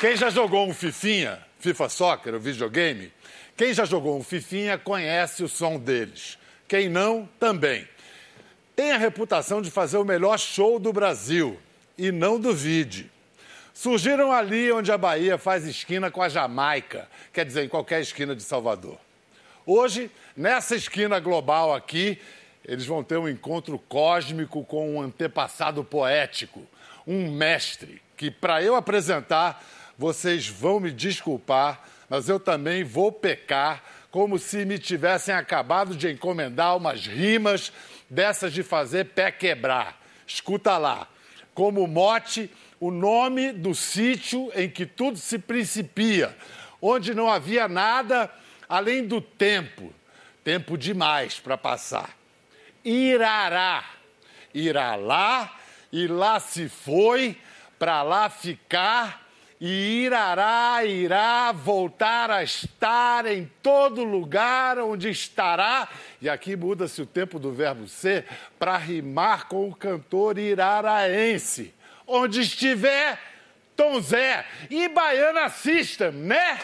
Quem já jogou um Fifinha, FIFA Soccer, o videogame, quem já jogou um Fifinha conhece o som deles. Quem não, também. Tem a reputação de fazer o melhor show do Brasil. E não duvide. Surgiram ali onde a Bahia faz esquina com a Jamaica, quer dizer, em qualquer esquina de Salvador. Hoje, nessa esquina global aqui, eles vão ter um encontro cósmico com um antepassado poético, um mestre, que para eu apresentar, vocês vão me desculpar, mas eu também vou pecar como se me tivessem acabado de encomendar umas rimas dessas de fazer pé quebrar. Escuta lá. Como mote, o nome do sítio em que tudo se principia, onde não havia nada além do tempo, tempo demais para passar. Irará, irá lá, e lá se foi, para lá ficar, e irará, irá voltar a estar em todo lugar onde estará, e aqui muda-se o tempo do verbo ser, para rimar com o cantor iraraense. Onde estiver, Tom Zé e Baiana System, né?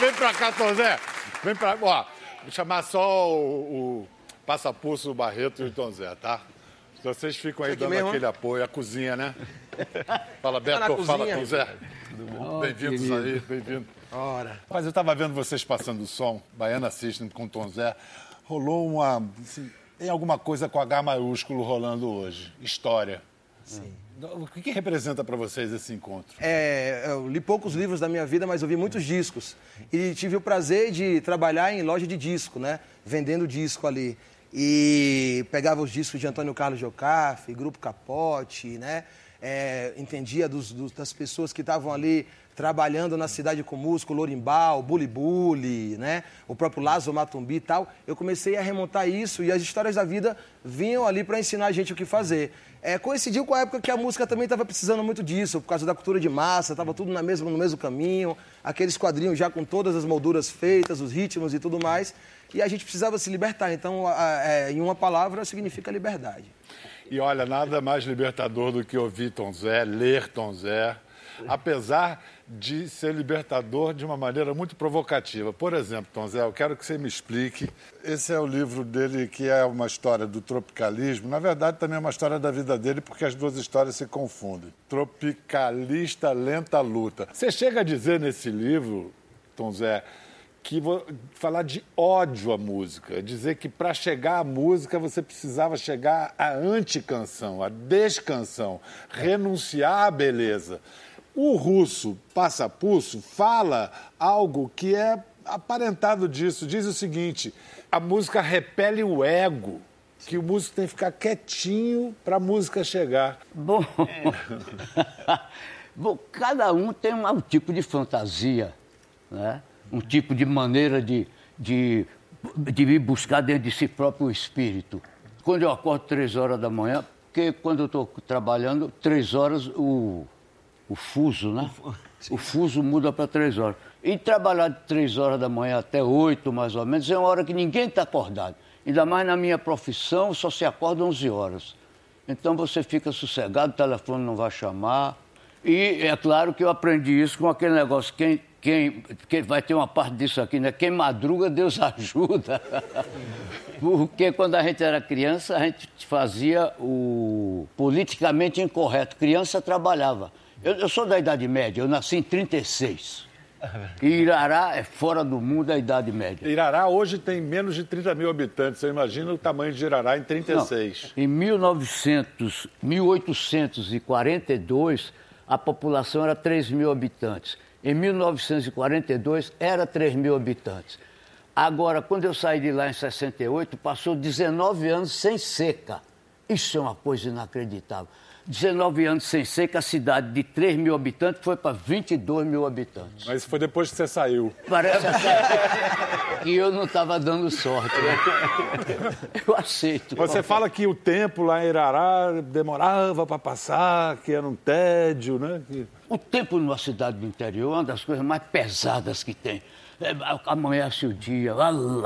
Vem pra cá, Tom Zé. Vem pra. Ó, vou chamar só o, o Passapulso, Barreto e o Tom Zé, tá? Vocês ficam aí dando mesmo? aquele apoio. A cozinha, né? Fala, Tá Beto. Fala, cozinha. Tom Zé. Bem-vindos aí, bem-vindo. Ora. Mas eu estava vendo vocês passando o som, Baiana System com Tom Zé. Rolou uma. assim, tem alguma coisa com H maiúsculo rolando hoje. História. Sim. O que, que representa para vocês esse encontro? É, eu li poucos livros da minha vida, mas eu vi muitos discos. E tive o prazer de trabalhar em loja de disco, né? Vendendo disco ali. E pegava os discos de Antônio Carlos Jocafe, Grupo Capote, né? É, entendia dos- dos- das pessoas que estavam ali trabalhando na cidade com músico, Lorimbal, Bully, né? O próprio Lázaro Matumbi e tal. Eu comecei a remontar isso e as histórias da vida vinham ali para ensinar a gente o que fazer. É, coincidiu com a época que a música também estava precisando muito disso, por causa da cultura de massa, estava tudo na mesma, no mesmo caminho, aqueles quadrinhos já com todas as molduras feitas, os ritmos e tudo mais, e a gente precisava se libertar. Então, a- a- é, em uma palavra, significa liberdade. E olha, nada mais libertador do que ouvir Tom Zé, ler Tom Zé, apesar de ser libertador de uma maneira muito provocativa. Por exemplo, Tom Zé, eu quero que você me explique. Esse é o livro dele que é uma história do tropicalismo. Na verdade, também é uma história da vida dele, porque as duas histórias se confundem. Tropicalista Lenta Luta. Você chega a dizer nesse livro, Tom Zé, que vo- falar de ódio à música, dizer que para chegar à música você precisava chegar à anticanção, à descanção, renunciar à beleza. O russo Passapulso fala algo que é aparentado disso. Diz o seguinte: a música repele o ego, que o músico tem que ficar quietinho para a música chegar. Bom, Bom, cada um tem um tipo de fantasia, né? Um tipo de maneira de, de, de ir buscar dentro de si próprio o espírito. Quando eu acordo três horas da manhã, porque quando eu estou trabalhando, três horas o, o fuso, né? O fuso muda para três horas. E trabalhar de três horas da manhã até oito, mais ou menos, é uma hora que ninguém está acordado. Ainda mais na minha profissão, só se acorda 11 horas. Então você fica sossegado, o telefone não vai chamar. E é claro que eu aprendi isso com aquele negócio, quem, quem, quem vai ter uma parte disso aqui, né? Quem madruga, Deus ajuda. Porque quando a gente era criança, a gente fazia o politicamente incorreto. Criança trabalhava. Eu, eu sou da Idade Média, eu nasci em 36. E Irará é fora do mundo da Idade Média. Irará hoje tem menos de 30 mil habitantes. Você imagina o tamanho de Irará em 36. Não, em 1900, 1842, a população era 3 mil habitantes. Em 1942, era 3 mil habitantes. Agora, quando eu saí de lá em 68, passou 19 anos sem seca. Isso é uma coisa inacreditável. 19 anos sem seca, a cidade de 3 mil habitantes foi para 22 mil habitantes. Mas foi depois que você saiu. Parece até, aqui eu não estava dando sorte. Né? Eu aceito. Você fala que o tempo lá em Irará demorava para passar, que era um tédio, né? Que... O tempo numa cidade do interior é uma das coisas mais pesadas que tem. É, amanhece o dia,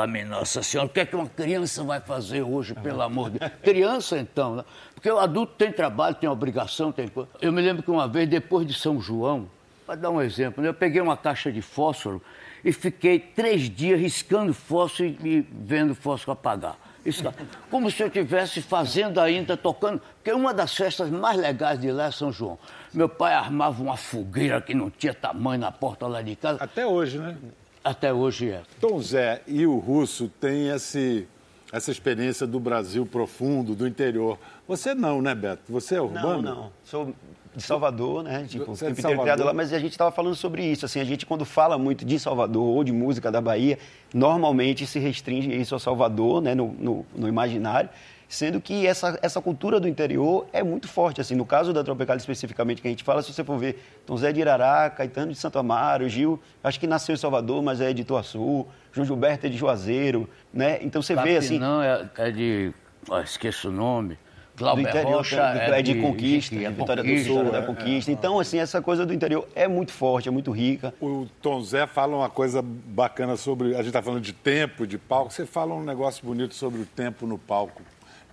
minha Nossa Senhora, o que é que uma criança vai fazer hoje, pelo amor de Deus? Criança, então, né? Porque o adulto tem trabalho, tem obrigação, tem coisa. Eu me lembro que uma vez, depois de São João, para dar um exemplo, né? eu peguei uma caixa de fósforo e fiquei três dias riscando fósforo e vendo fósforo apagar. Isso, como se eu estivesse fazendo ainda, tocando. Porque uma das festas mais legais de lá é São João. Meu pai armava uma fogueira que não tinha tamanho na porta lá de casa. Até hoje, né? Até hoje é. Tom Zé e o Russo têm esse, essa experiência do Brasil profundo, do interior. Você não, né, Beto? Você é urbano? Não, não. Sou de Salvador, né? Tipo, Você é de Salvador? lá, mas a gente estava falando sobre isso. Assim, a gente, quando fala muito de Salvador ou de música da Bahia, normalmente se restringe isso a Salvador, né? no, no, no imaginário sendo que essa, essa cultura do interior é muito forte. Assim, no caso da Tropicália especificamente que a gente fala, se você for ver Tom Zé de Irará, Caetano de Santo Amaro, Gil, acho que nasceu em Salvador, mas é de Ituaçu, João Gilberto é de Juazeiro, né? Então você vê assim... Não, é, é de... Oh, esqueço o nome. Do interior, Rocha é, é de, de conquista, de, de, Vitória conquista, do Sul, é, da conquista. É, então, assim, essa coisa do interior é muito forte, é muito rica. O Tom Zé fala uma coisa bacana sobre. A gente está falando de tempo, de palco. Você fala um negócio bonito sobre o tempo no palco.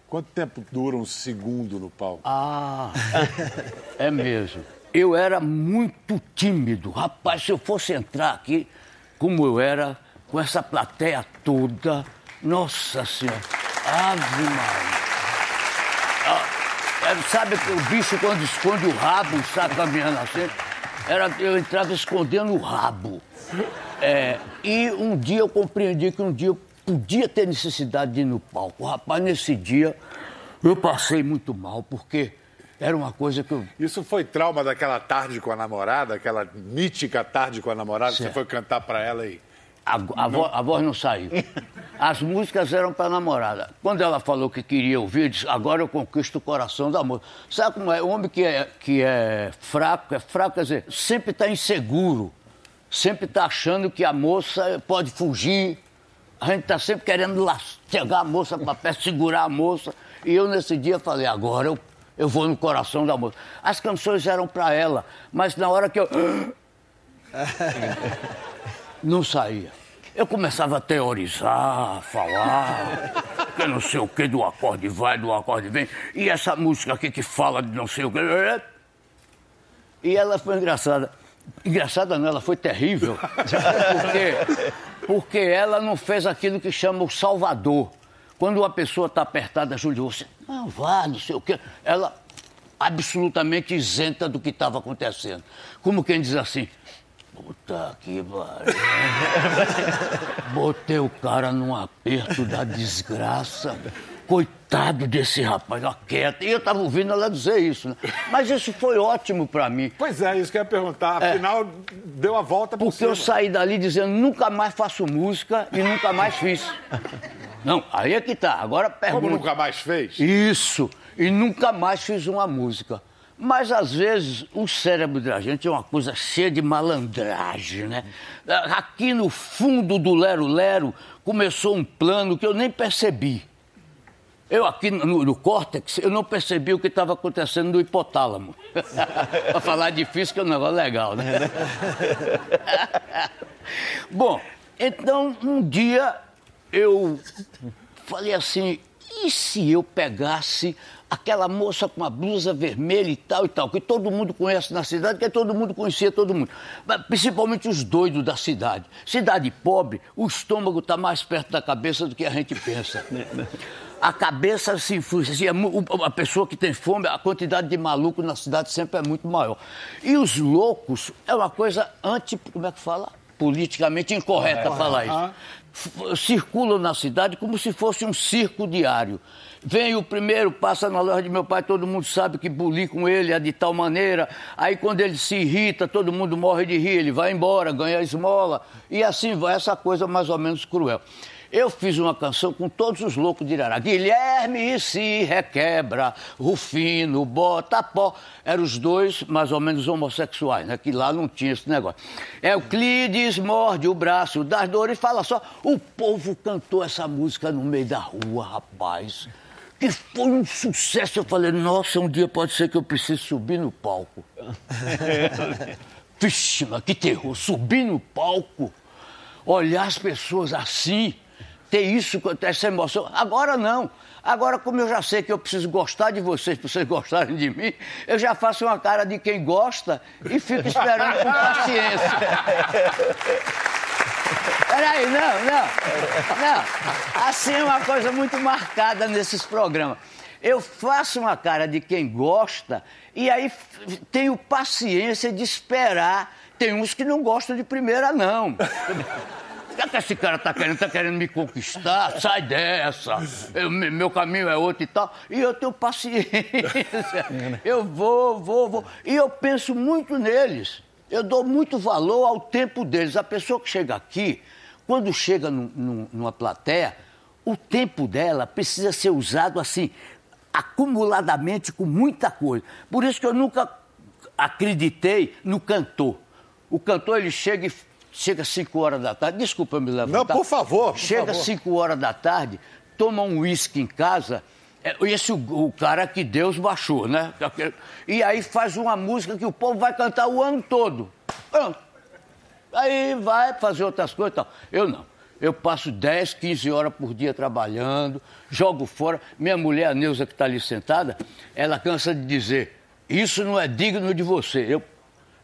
Quanto tempo dura um segundo no palco? Ah, é mesmo. Eu era muito tímido. Rapaz, se eu fosse entrar aqui, como eu era, com essa plateia toda, nossa senhora, ave Maria. Ah, é, sabe que o bicho quando esconde o rabo, sabe, caminhando assim? Era, eu entrava escondendo o rabo. É, e um dia eu compreendi que um dia eu podia ter necessidade de ir no palco. Rapaz, nesse dia eu passei muito mal, porque era uma coisa que eu. Isso foi trauma daquela tarde com a namorada, aquela mítica tarde com a namorada, certo. você foi cantar para ela e. A, a, vo, a, voz não saiu. As músicas eram para namorada. Quando ela falou que queria ouvir, eu disse, agora eu conquisto o coração da moça. Sabe como é? O homem que é, que é fraco, é fraco, quer dizer, sempre está inseguro. Sempre está achando que a moça pode fugir, a gente está sempre querendo lá, chegar a moça para perto, segurar a moça. E eu, nesse dia, falei: agora eu, eu vou no coração da moça. As canções eram para ela, mas na hora que eu. não saía. Eu começava a teorizar, a falar, que não sei o que, do acorde vai, do acorde vem, e essa música aqui que fala de não sei o que. E ela foi engraçada. Engraçada não, ela foi terrível. Porque porque ela não fez aquilo que chama o salvador. Quando uma pessoa está apertada, Júlio, você, não vá, não sei o quê, ela absolutamente isenta do que estava acontecendo. Como quem diz assim, puta que pariu. Botei o cara num aperto da desgraça. Coitado desse rapaz, ó, quieto. E eu estava ouvindo ela dizer isso, né? Mas isso foi ótimo para mim. Pois é, isso que eu ia perguntar. É. Afinal, é, deu a volta por Porque cima. eu saí dali dizendo, nunca mais faço música e nunca mais fiz. Não, aí é que tá. Agora pergunta. Como nunca mais fez? Isso. E nunca mais fiz uma música. Mas às vezes o cérebro da gente é uma coisa cheia de malandragem, né? Aqui no fundo do Lero Lero começou um plano que eu nem percebi. Eu aqui no, no córtex, eu não percebi o que estava acontecendo no hipotálamo. Para falar difícil, que é um negócio legal, né? Bom, então um dia eu falei assim, e se eu pegasse aquela moça com a blusa vermelha e tal e tal, que todo mundo conhece na cidade, que todo mundo conhecia todo mundo. Principalmente os doidos da cidade. Cidade pobre, o estômago está mais perto da cabeça do que a gente pensa a cabeça se influencia. A pessoa que tem fome, a quantidade de maluco na cidade sempre é muito maior. E os loucos é uma coisa anti. Como é que fala? Politicamente incorreta é, falar isso. Circulam na cidade como se fosse um circo diário. Vem o primeiro, passa na loja de meu pai, todo mundo sabe que bulir com ele é de tal maneira. Aí quando ele se irrita, todo mundo morre de rir, ele vai embora, ganha esmola. E assim vai essa coisa mais ou menos cruel. Eu fiz uma canção com todos os loucos de Irará. Guilherme se requebra, Rufino, bota pó. Eram os dois mais ou menos homossexuais, né? Que lá não tinha esse negócio. Euclides morde o braço das dores e fala só. O povo cantou essa música no meio da rua, rapaz. Que foi um sucesso. Eu falei, nossa, um dia pode ser que eu precise subir no palco. Vixe, mas que terror, subir no palco, olhar as pessoas assim ter isso, essa emoção. Agora não. Agora, como eu já sei que eu preciso gostar de vocês para vocês gostarem de mim, eu já faço uma cara de quem gosta e fico esperando com paciência. Peraí, não, não. Não. Assim é uma coisa muito marcada nesses programas. Eu faço uma cara de quem gosta e aí tenho paciência de esperar. Tem uns que não gostam de primeira, não. O que esse cara tá querendo? Tá querendo me conquistar? Sai dessa. Eu, meu caminho é outro e tal. E eu tenho paciência. Eu vou, vou, vou. E eu penso muito neles. Eu dou muito valor ao tempo deles. A pessoa que chega aqui, quando chega num, num, numa plateia, o tempo dela precisa ser usado assim, acumuladamente com muita coisa. Por isso que eu nunca acreditei no cantor. O cantor ele chega e chega às 5 horas da tarde, desculpa me levantar. Não, por favor. Por chega às 5 horas da tarde, toma um uísque em casa, é, esse o, o, cara que Deus baixou, né? E aí faz uma música que o povo vai cantar o ano todo. Pronto. Aí vai fazer outras coisas e tal. Eu não. Eu passo 10, 15 horas por dia trabalhando, jogo fora. Minha mulher, a Neuza, que está ali sentada, ela cansa de dizer: Isso não é digno de você. Eu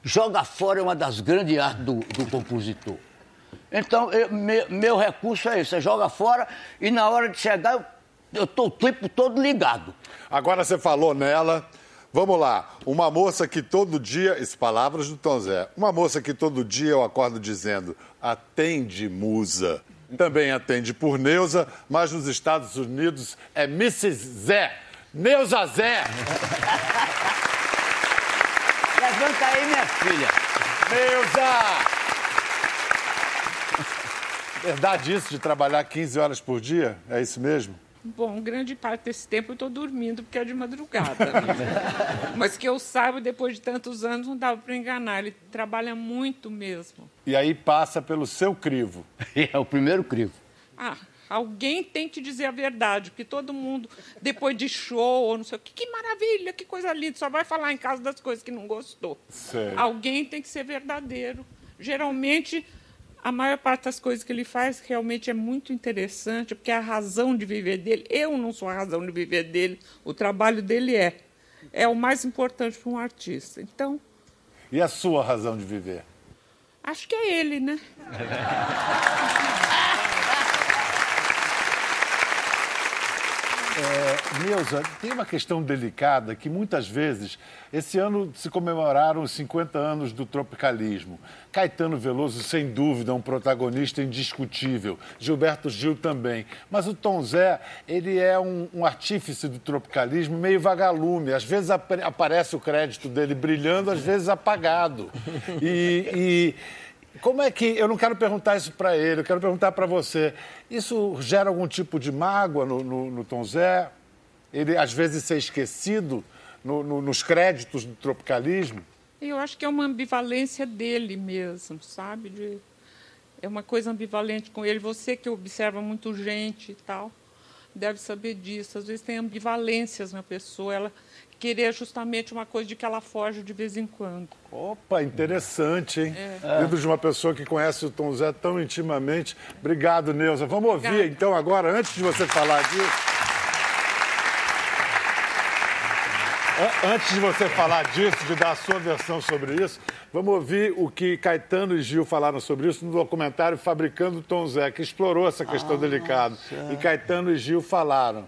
Joga fora é uma das grandes artes do, do compositor. Então, eu, meu, meu, recurso é esse: você joga fora e na hora de chegar, eu estou o tempo todo ligado. Agora você falou nela. Vamos lá. Uma moça que todo dia. Essas palavras do Tom Zé. Uma moça que todo dia eu acordo dizendo: atende, musa. Também atende por Neuza, mas nos Estados Unidos é Mrs. Zé. Neuza Zé. Levanta aí, minha filha. Neuza! Verdade isso de trabalhar 15 horas por dia? É isso mesmo? Bom, grande parte desse tempo eu estou dormindo porque é de madrugada. Né? Mas que eu saiba, depois de tantos anos, não dava para enganar. Ele trabalha muito mesmo. E aí passa pelo seu crivo. É o primeiro crivo. Ah, Alguém tem que dizer a verdade, porque todo mundo, depois de show, ou não sei o que, que maravilha, que coisa linda, só vai falar em casa das coisas que não gostou. Sei. Alguém tem que ser verdadeiro. Geralmente, a maior parte das coisas que ele faz realmente é muito interessante, porque é a razão de viver dele. Eu não sou a razão de viver dele, o trabalho dele é. É o mais importante para um artista. Então. E a sua razão de viver? Acho que é ele, né? É, Neuza, tem uma questão delicada que muitas vezes, esse ano se comemoraram os 50 anos do tropicalismo. Caetano Veloso, sem dúvida, é um protagonista indiscutível. Gilberto Gil também. Mas o Tom Zé, ele é um, um artífice do tropicalismo meio vagalume. Às vezes ap aparece o crédito dele brilhando, às vezes apagado. e, e como é que. Eu não quero perguntar isso para ele, eu quero perguntar para você. Isso gera algum tipo de mágoa no, no, no Tom Zé? Ele, às vezes, ser esquecido no, no, nos créditos do tropicalismo? Eu acho que é uma ambivalência dele mesmo, sabe? De, é uma coisa ambivalente com ele. Você que observa muito gente e tal, deve saber disso. Às vezes tem ambivalências na pessoa. Ela querer justamente uma coisa de que ela foge de vez em quando. Opa, interessante, hein? É. Vindo de uma pessoa que conhece o Tom Zé tão intimamente. Obrigado, Neuza. Vamos ouvir, Obrigada. então, agora, antes de você falar disso... Antes de você falar disso, de dar a sua versão sobre isso, vamos ouvir o que Caetano e Gil falaram sobre isso no documentário Fabricando Tom Zé, que explorou essa questão ah, delicada. E Caetano e Gil falaram.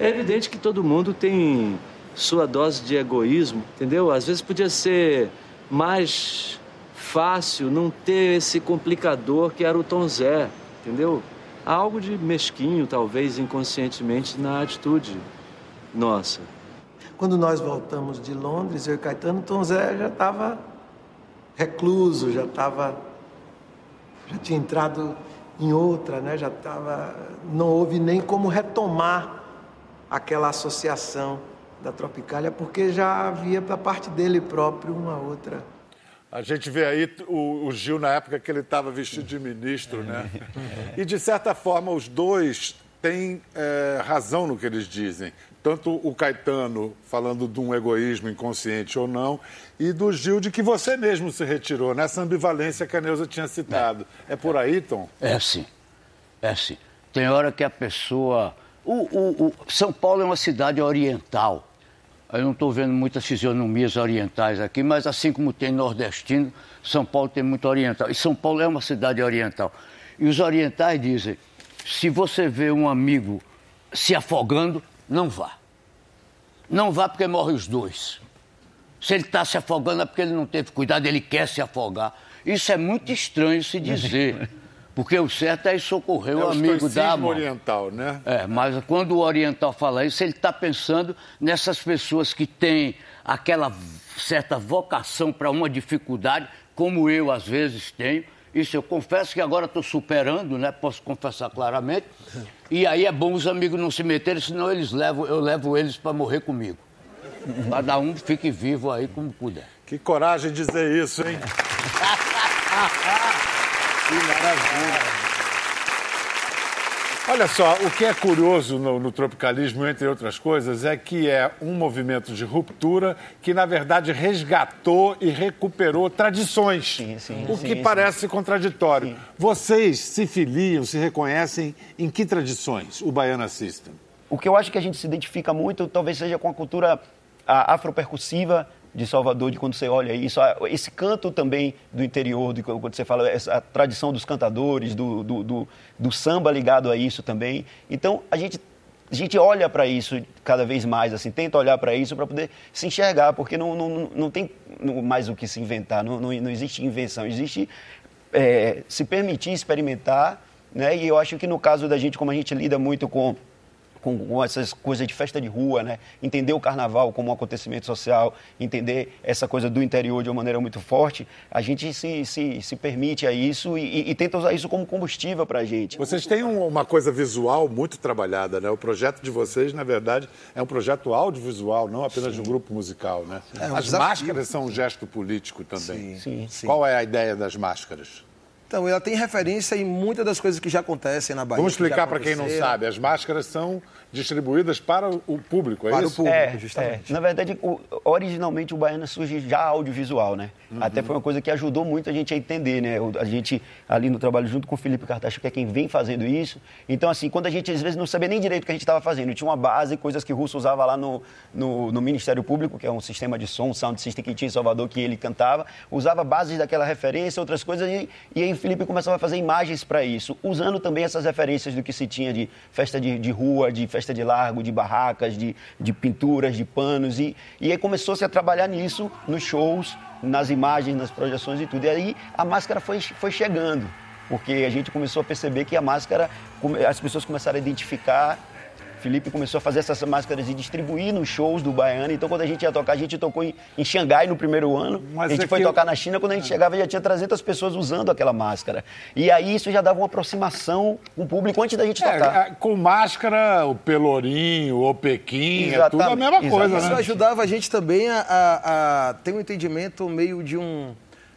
É evidente que todo mundo tem sua dose de egoísmo, entendeu? Às vezes podia ser mais fácil não ter esse complicador que era o Tom Zé, entendeu? Há algo de mesquinho, talvez inconscientemente, na atitude nossa. Quando nós voltamos de Londres, eu e Caetano, Tom Zé já estava recluso, já estava. já tinha entrado em outra, né? Já estava, não houve nem como retomar aquela associação da Tropicália, porque já havia da parte dele próprio uma outra. A gente vê aí o, o Gil na época que ele estava vestido de ministro, né? E de certa forma os dois têm é, razão no que eles dizem. Tanto o Caetano falando de um egoísmo inconsciente ou não, e do Gil de que você mesmo se retirou, nessa ambivalência que a Neuza tinha citado. É, é por aí, Tom? É sim. É sim. Tem hora que a pessoa. O, o, o... São Paulo é uma cidade oriental. Eu não estou vendo muitas fisionomias orientais aqui, mas assim como tem nordestino, São Paulo tem muito oriental. E São Paulo é uma cidade oriental. E os orientais dizem: se você vê um amigo se afogando, não vá. Não vá porque morre os dois. Se ele está se afogando é porque ele não teve cuidado, ele quer se afogar. Isso é muito estranho se dizer. Porque o certo é socorrer é o amigo da mão. oriental, né? É, mas quando o oriental fala isso, ele está pensando nessas pessoas que têm aquela certa vocação para uma dificuldade, como eu às vezes tenho. Isso eu confesso que agora estou superando, né? Posso confessar claramente. E aí é bom os amigos não se meterem, senão eles levam, eu levo eles para morrer comigo. Cada um fique vivo aí como puder. Que coragem dizer isso, hein? Que maravilha. Olha só, o que é curioso no, no, tropicalismo, entre outras coisas, é que é um movimento de ruptura que, na verdade, resgatou e recuperou tradições. Sim, sim, o que sim, parece contraditório. Vocês se filiam, se reconhecem em que tradições o Baiana System? O que eu acho que a gente se identifica muito, talvez seja com a cultura afropercussiva, de Salvador, de quando você olha isso, esse canto também do interior, de quando você fala essa tradição dos cantadores, do, do, do, do samba ligado a isso também. Então, a gente a gente olha para isso cada vez mais, assim, tenta olhar para isso para poder se enxergar, porque não, não, não tem mais o que se inventar, não, não, não existe invenção, existe é, se permitir experimentar, né? E eu acho que no caso da gente, como a gente lida muito com com, com, essas coisas de festa de rua, né? entender o carnaval como um acontecimento social, entender essa coisa do interior de uma maneira muito forte, a gente se, se, se permite a isso e, e, tenta usar isso como combustível para a gente. Vocês têm uma coisa visual muito trabalhada, né? O projeto de vocês, na verdade, é um projeto audiovisual, não apenas sim. de um grupo musical, né? É, As máscaras são um gesto político também. Sim, sim, sim. Qual é a ideia das máscaras? Então, ela tem referência em muitas das coisas que já acontecem na Bahia. Vamos explicar para quem não sabe. As máscaras são distribuídas para o público, é para isso? Para o público, é, justamente. É. Na verdade, o, originalmente o Baiana surge já audiovisual, né? Uhum. Até foi uma coisa que ajudou muito a gente a entender, né? A gente, ali no trabalho junto com o Felipe Cartacho, que é quem vem fazendo isso. Então, assim, quando a gente às vezes não sabia nem direito o que a gente estava fazendo, tinha uma base, coisas que o Russo usava lá no, no, no, Ministério Público, que é um sistema de som, sound system que tinha em Salvador, que ele cantava, usava bases daquela referência, outras coisas, e, e aí o Felipe começava a fazer imagens para isso, usando também essas referências do que se tinha de festa de, de rua, de festa de largo, de barracas, de, de pinturas, de panos. E, e aí começou-se a trabalhar nisso, nos shows, nas imagens, nas projeções e tudo. E aí a máscara foi, foi chegando, porque a gente começou a perceber que a máscara, as pessoas começaram a identificar Felipe começou a fazer essas máscaras e distribuir nos shows do Baiano. Então, quando a gente ia tocar, a gente tocou em, em Xangai no primeiro ano. Mas a gente é foi tocar eu... na China, quando a gente chegava já tinha 300 pessoas usando aquela máscara. E aí isso já dava uma aproximação com o público antes da gente é, tocar. É, com máscara, o Pelourinho, o Pequim, é tudo a mesma coisa, né? Isso ajudava a gente também a, a, a ter um entendimento meio de um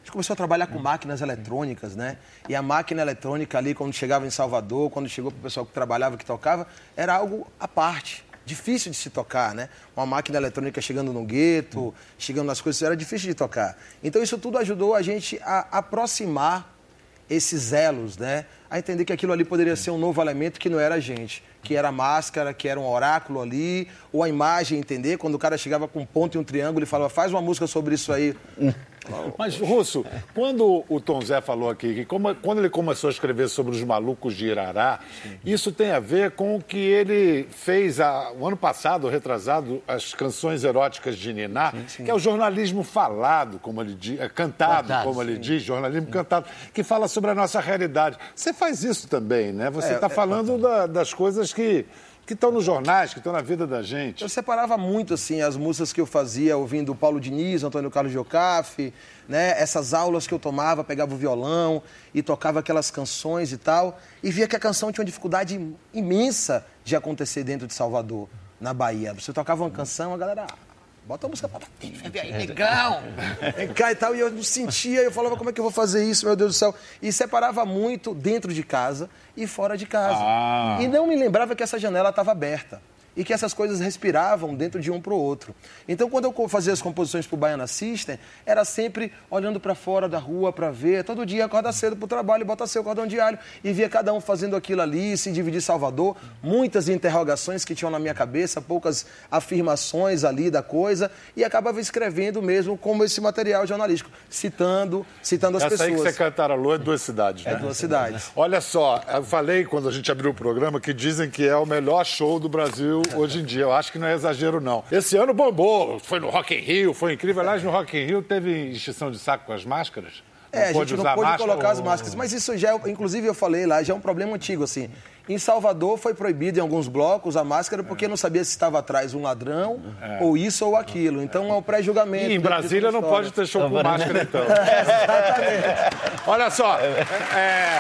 gente começou a trabalhar com máquinas eletrônicas, né? E a máquina eletrônica ali, quando chegava em Salvador, quando chegou para o pessoal que trabalhava, que tocava, era algo à parte. Difícil de se tocar, né? Uma máquina eletrônica chegando no gueto, chegando nas coisas, era difícil de tocar. Então, isso tudo ajudou a gente a aproximar esses elos, né? A entender que aquilo ali poderia ser um novo elemento que não era a gente que era máscara, que era um oráculo ali, ou a imagem, entender? Quando o cara chegava com um ponto e um triângulo e falava, faz uma música sobre isso aí. Mas, Russo, quando o Tom Zé falou aqui que como, quando ele começou a escrever sobre os malucos de Irará, sim. isso tem a ver com o que ele fez a, o ano passado, retrasado, as canções eróticas de Niná, sim, sim. que é o jornalismo falado, como ele diz, é cantado, cantado como ele diz, jornalismo cantado, que fala sobre a nossa realidade. Você faz isso também, né? Você está é, é, falando é... Da, das coisas que que estão nos jornais, que estão na vida da gente. Eu separava muito, assim, as músicas que eu fazia ouvindo Paulo Diniz, Antônio Carlos Jocafe, né? Essas aulas que eu tomava, pegava o violão e tocava aquelas canções e tal. E via que a canção tinha uma dificuldade imensa de acontecer dentro de Salvador, na Bahia. Você tocava uma canção, a galera... "Ah, Bota a música pra bater, vem aí, negão! Vem cá e tal. E eu não sentia, eu falava, como é que eu vou fazer isso, meu Deus do céu? E separava muito dentro de casa e fora de casa. Ah. E não me lembrava que essa janela estava aberta e que essas coisas respiravam dentro de um para o outro. Então, quando eu fazia as composições para o Baiana System, era sempre olhando para fora da rua para ver. Todo dia acorda cedo para o trabalho, bota seu cordão diário e via cada um fazendo aquilo ali, se dividir Salvador. Muitas interrogações que tinham na minha cabeça, poucas afirmações ali da coisa e acabava escrevendo mesmo como esse material jornalístico, citando, citando as Essa aí que pessoas. você cantarolou é duas cidades, É né? duas cidades. Olha só, eu falei quando a gente abriu o programa que dizem que é o melhor show do Brasil hoje em dia. Eu acho que não é exagero, não. Esse ano bombou, foi no Rock in Rio, foi incrível. Aliás, no Rock in Rio teve extinção de saco com as máscaras. É, a pôde gente não pôde máscara. colocar as máscaras. Mas isso já, é- inclusive eu falei lá, já é um problema antigo, assim. Em Salvador foi proibido em alguns blocos a máscara porque não sabia se estava atrás um ladrão ou isso ou aquilo. Então é um pré-julgamento. E em Brasília não a pode ter show com máscara, então. Olha só, é...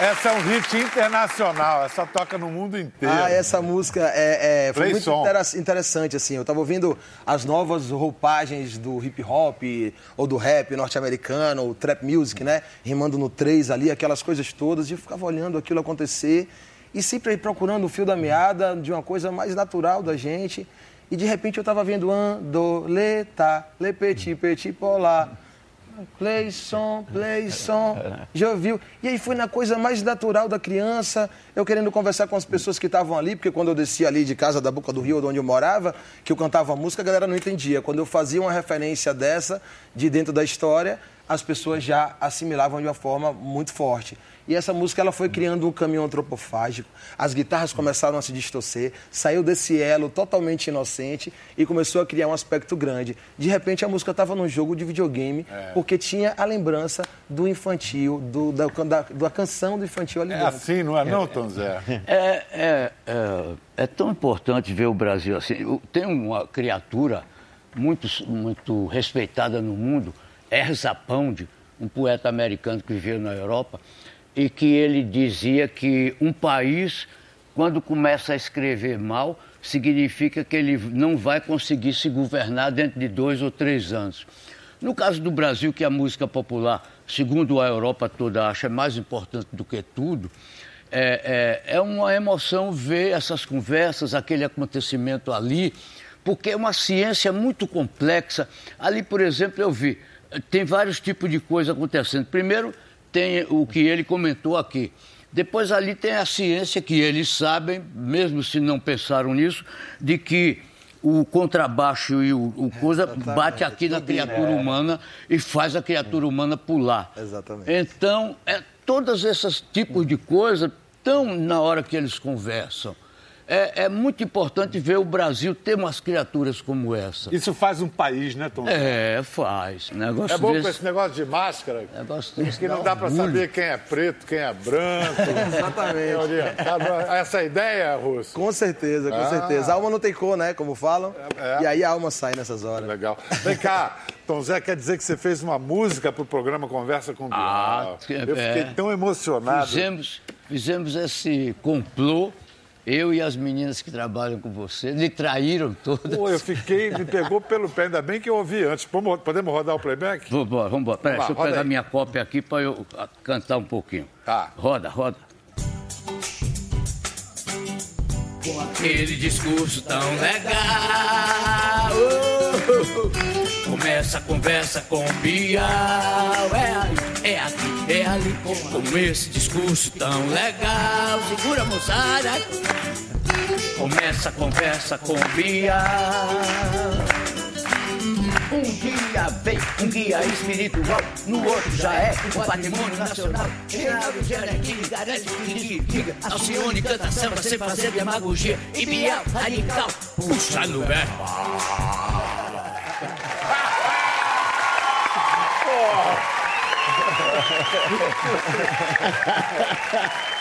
Essa é um hit internacional, essa toca no mundo inteiro. Ah, essa música é, é- foi Play muito som. intera- interessante, assim. Eu tava ouvindo as novas roupagens do hip hop ou do rap norte-americano, ou trap music, né? Rimando no 3 ali, aquelas coisas todas. E eu ficava olhando aquilo acontecer e sempre procurando o fio da meada de uma coisa mais natural da gente. E de repente eu tava vendo ando, le, tá, le, petit, petit, polar. Play som. Já ouviu? E aí foi na coisa mais natural da criança, eu querendo conversar com as pessoas que estavam ali, porque quando eu descia ali de casa da Boca do Rio, de onde eu morava, que eu cantava música, a galera não entendia. Quando eu fazia uma referência dessa, de dentro da história, as pessoas já assimilavam de uma forma muito forte. E essa música ela foi criando um caminho antropofágico. As guitarras começaram a se distorcer, saiu desse elo totalmente inocente e começou a criar um aspecto grande. De repente a música estava num jogo de videogame, porque tinha a lembrança do infantil, do, da, da, da canção do infantil ali É dentro. assim, não é não, Tom Zé? É, é, é, é tão importante ver o Brasil assim. Tem uma criatura muito, muito respeitada no mundo, Erza Pound, um poeta americano que viveu na Europa, e que ele dizia que um país, quando começa a escrever mal, significa que ele não vai conseguir se governar dentro de dois ou três anos. No caso do Brasil, que a música popular, segundo a Europa toda acha, mais importante do que tudo, é, é, é uma emoção ver essas conversas, aquele acontecimento ali, porque é uma ciência muito complexa. Ali, por exemplo, eu vi, tem vários tipos de coisa acontecendo. Primeiro, tem o que ele comentou aqui. Depois ali tem a ciência que eles sabem, mesmo se não pensaram nisso, de que o contrabaixo e o, o coisa bate aqui na criatura humana e faz a criatura humana pular. Exatamente. Então, é, todos esses tipos de coisa estão na hora que eles conversam. É, é muito importante ver o Brasil ter umas criaturas como essa. Isso faz um país, né, Tom Zé? É, faz. Negócio É bom com desse, esse negócio de máscara, negócio desse que não dá pra orgulho. saber quem é preto, quem é branco. Exatamente. Tá. Essa é a ideia, Russo? Com certeza, com Ah. certeza. A alma não tem cor, né? Como falam. É. E aí a alma sai nessas horas. Legal. Vem cá, Tom Zé, quer dizer que você fez uma música pro programa Conversa com Bial. Ah, Eu é. fiquei tão emocionado. Fizemos, fizemos esse complô, eu e as meninas que trabalham com você, lhe traíram todas. Pô, eu fiquei, me pegou pelo pé, ainda bem que eu ouvi antes. Podemos podemos rodar o playback? Vamos embora, vamos embora. Peraí, Vamos deixa eu pegar aí. minha cópia aqui para eu cantar um pouquinho. Tá. Roda, roda. Com aquele discurso tão legal. oh, oh, oh. Começa a conversa com o Bial. É ali, é aqui, é ali. Com esse discurso tão legal. Segura, moçada. Começa a conversa com o Bial. Um dia vem um guia espiritual, no outro já é o patrimônio nacional. Reinaldo Giannettini garante que diga, Alcione canta samba sem fazer demagogia. E Bial radical, puxa no verbo. Oh.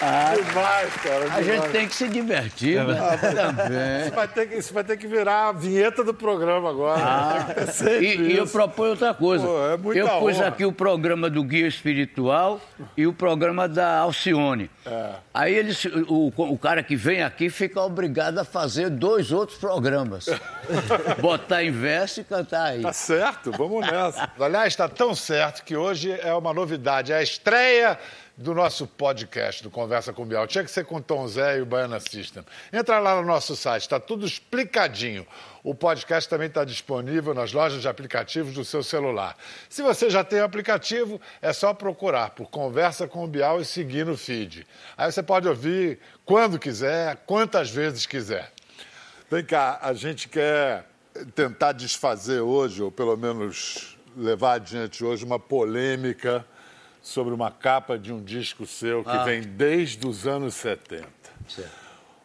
Ah, demais, cara. A demais. gente tem que se divertir, né? Também. Isso vai, ter que, isso vai ter que virar a vinheta do programa agora. Ah, sempre e, e eu proponho outra coisa. Pô, é muita eu pus honra. aqui o programa do Guia Espiritual e o programa da Alcione. É. Aí eles, o, o cara que vem aqui fica obrigado a fazer dois outros programas. Botar em verso e cantar aí. Tá certo, vamos nessa. Aliás, está tão certo que hoje é uma novidade, é a estreia do nosso podcast do Conversa com Bial. Tinha que ser com Tom Zé e o Baiana System. Entra lá no nosso site, está tudo explicadinho. O podcast também está disponível nas lojas de aplicativos do seu celular. Se você já tem o aplicativo, é só procurar por Conversa com Bial e seguir no feed. Aí você pode ouvir quando quiser, quantas vezes quiser. Vem cá, a gente quer tentar desfazer hoje, ou pelo menos levar adiante hoje, uma polêmica sobre uma capa de um disco seu que vem desde os anos 70.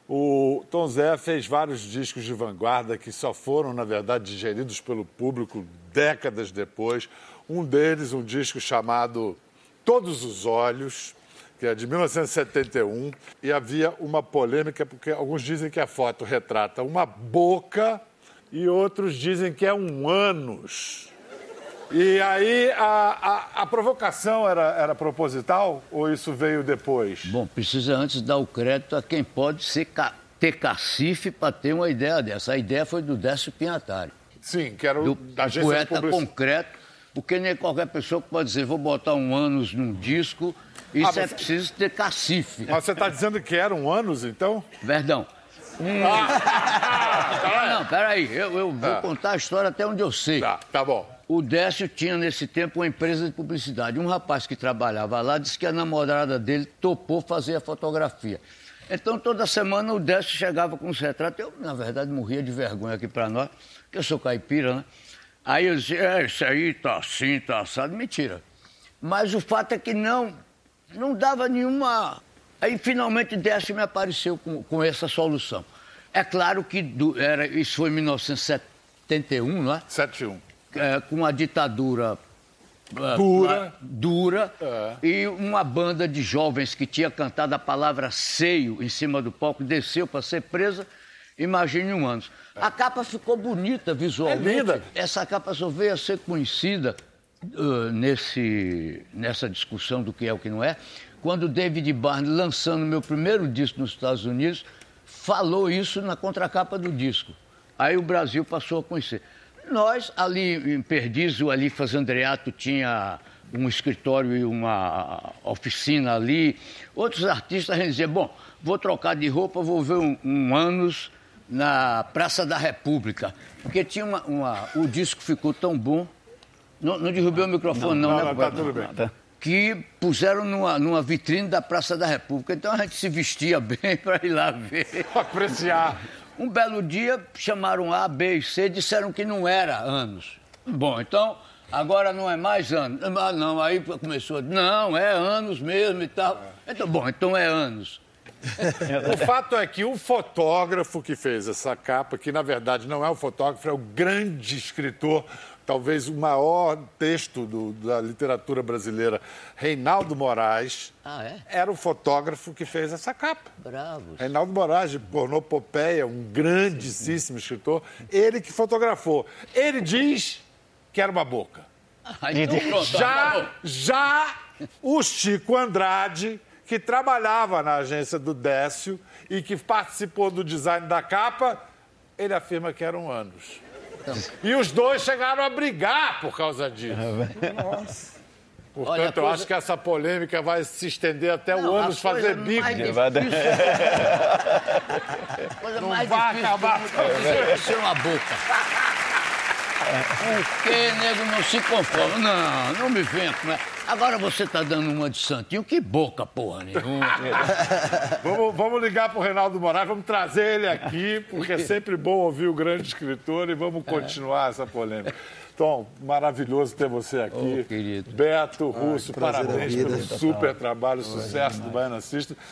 O Tom Zé fez vários discos de vanguarda que só foram, na verdade, digeridos pelo público décadas depois. Um deles, um disco chamado Todos os Olhos, que é de 1971, e havia uma polêmica, porque alguns dizem que a foto retrata uma boca e outros dizem que é um ânus. E aí, a, a, a provocação era, era proposital ou isso veio depois? Bom, precisa antes dar o crédito a quem pode ser ter cacife para ter uma ideia dessa. A ideia foi do Décio Pinhatari, Sim, que era o do da agência de poeta publicidade. concreto, porque nem qualquer pessoa pode dizer vou botar um ânus num disco. Isso Ah, é preciso ter cacife. Mas você está dizendo que eram anos, então? Verdão. Um... Ah, não, peraí, eu, eu vou Ah. contar a história até onde eu sei. Tá, tá bom. O Décio tinha nesse tempo uma empresa de publicidade. Um rapaz que trabalhava lá disse que a namorada dele topou fazer a fotografia. Então toda semana o Décio chegava com os retratos. Eu, na verdade, morria de vergonha aqui para nós, porque eu sou caipira, né? Aí eu dizia, é, isso aí tá assim, tá assado. Mentira. Mas o fato é que não, não dava nenhuma. Aí finalmente Décio me apareceu com, com essa solução. É claro que do- era, isso foi em 1971, não é? 7-1. É, com a ditadura é, Dura. dura É. e uma banda de jovens que tinha cantado a palavra seio em cima do palco desceu para ser presa. Imagine um ano. A capa ficou bonita visualmente. É linda. Essa capa só veio a ser conhecida ah, nesse, nessa discussão do que é o que não é, quando David Barnes, lançando meu primeiro disco nos Estados Unidos, falou isso na contracapa do disco. Aí o Brasil passou a conhecer. Nós, ali em Perdizes, ali fazendo Andreato, tinha um escritório e uma oficina ali. Outros artistas a gente dizia, bom, vou trocar de roupa, vou ver um, um anos na Praça da República. Porque tinha uma, uma- O disco ficou tão bom. Não, não derrubei o microfone, não, Não, né? não, tá tudo bem. que puseram numa, numa vitrine da Praça da República. Então a gente se vestia bem para ir lá ver. Apreciar. Um belo dia chamaram A, B e C, disseram que não era anos. Bom, então agora não é mais anos. Ah, não, aí começou, não, é anos mesmo e tal. Então, bom, então é anos. O fato é que o fotógrafo que fez essa capa, que na verdade não é o fotógrafo, é o grande escritor, talvez o maior texto do- da literatura brasileira, Reinaldo Moraes, Ah, é? era o fotógrafo que fez essa capa. Bravos. Reinaldo Moraes, de Pornopopeia, um grandíssimo escritor, ele que fotografou. Ele diz que era uma boca. Ah, então pronto. Já, já o Chico Andrade, que trabalhava na agência do Décio e que participou do design da capa, ele afirma que eram anos. E os dois chegaram a brigar por causa disso. Nossa. Portanto, Olha, a eu coisa- acho que essa polêmica vai se estender até o Não, a ânus coisa fazer bico. difícil- Vai dar- A coisa mais vai difícil acabar. mundo é uma boca. Por que nego não se conforma? Não, não me com essa. Agora você tá dando uma de santinho. Que boca, porra nenhuma. Vamos, vamos ligar para o Reinaldo Moraes, vamos trazer ele aqui, porque é sempre bom ouvir o grande escritor e vamos continuar essa polêmica. Tom, maravilhoso ter você aqui. Ô, querido. Beto Russo, da parabéns pelo super trabalho, sucesso do Baiana System.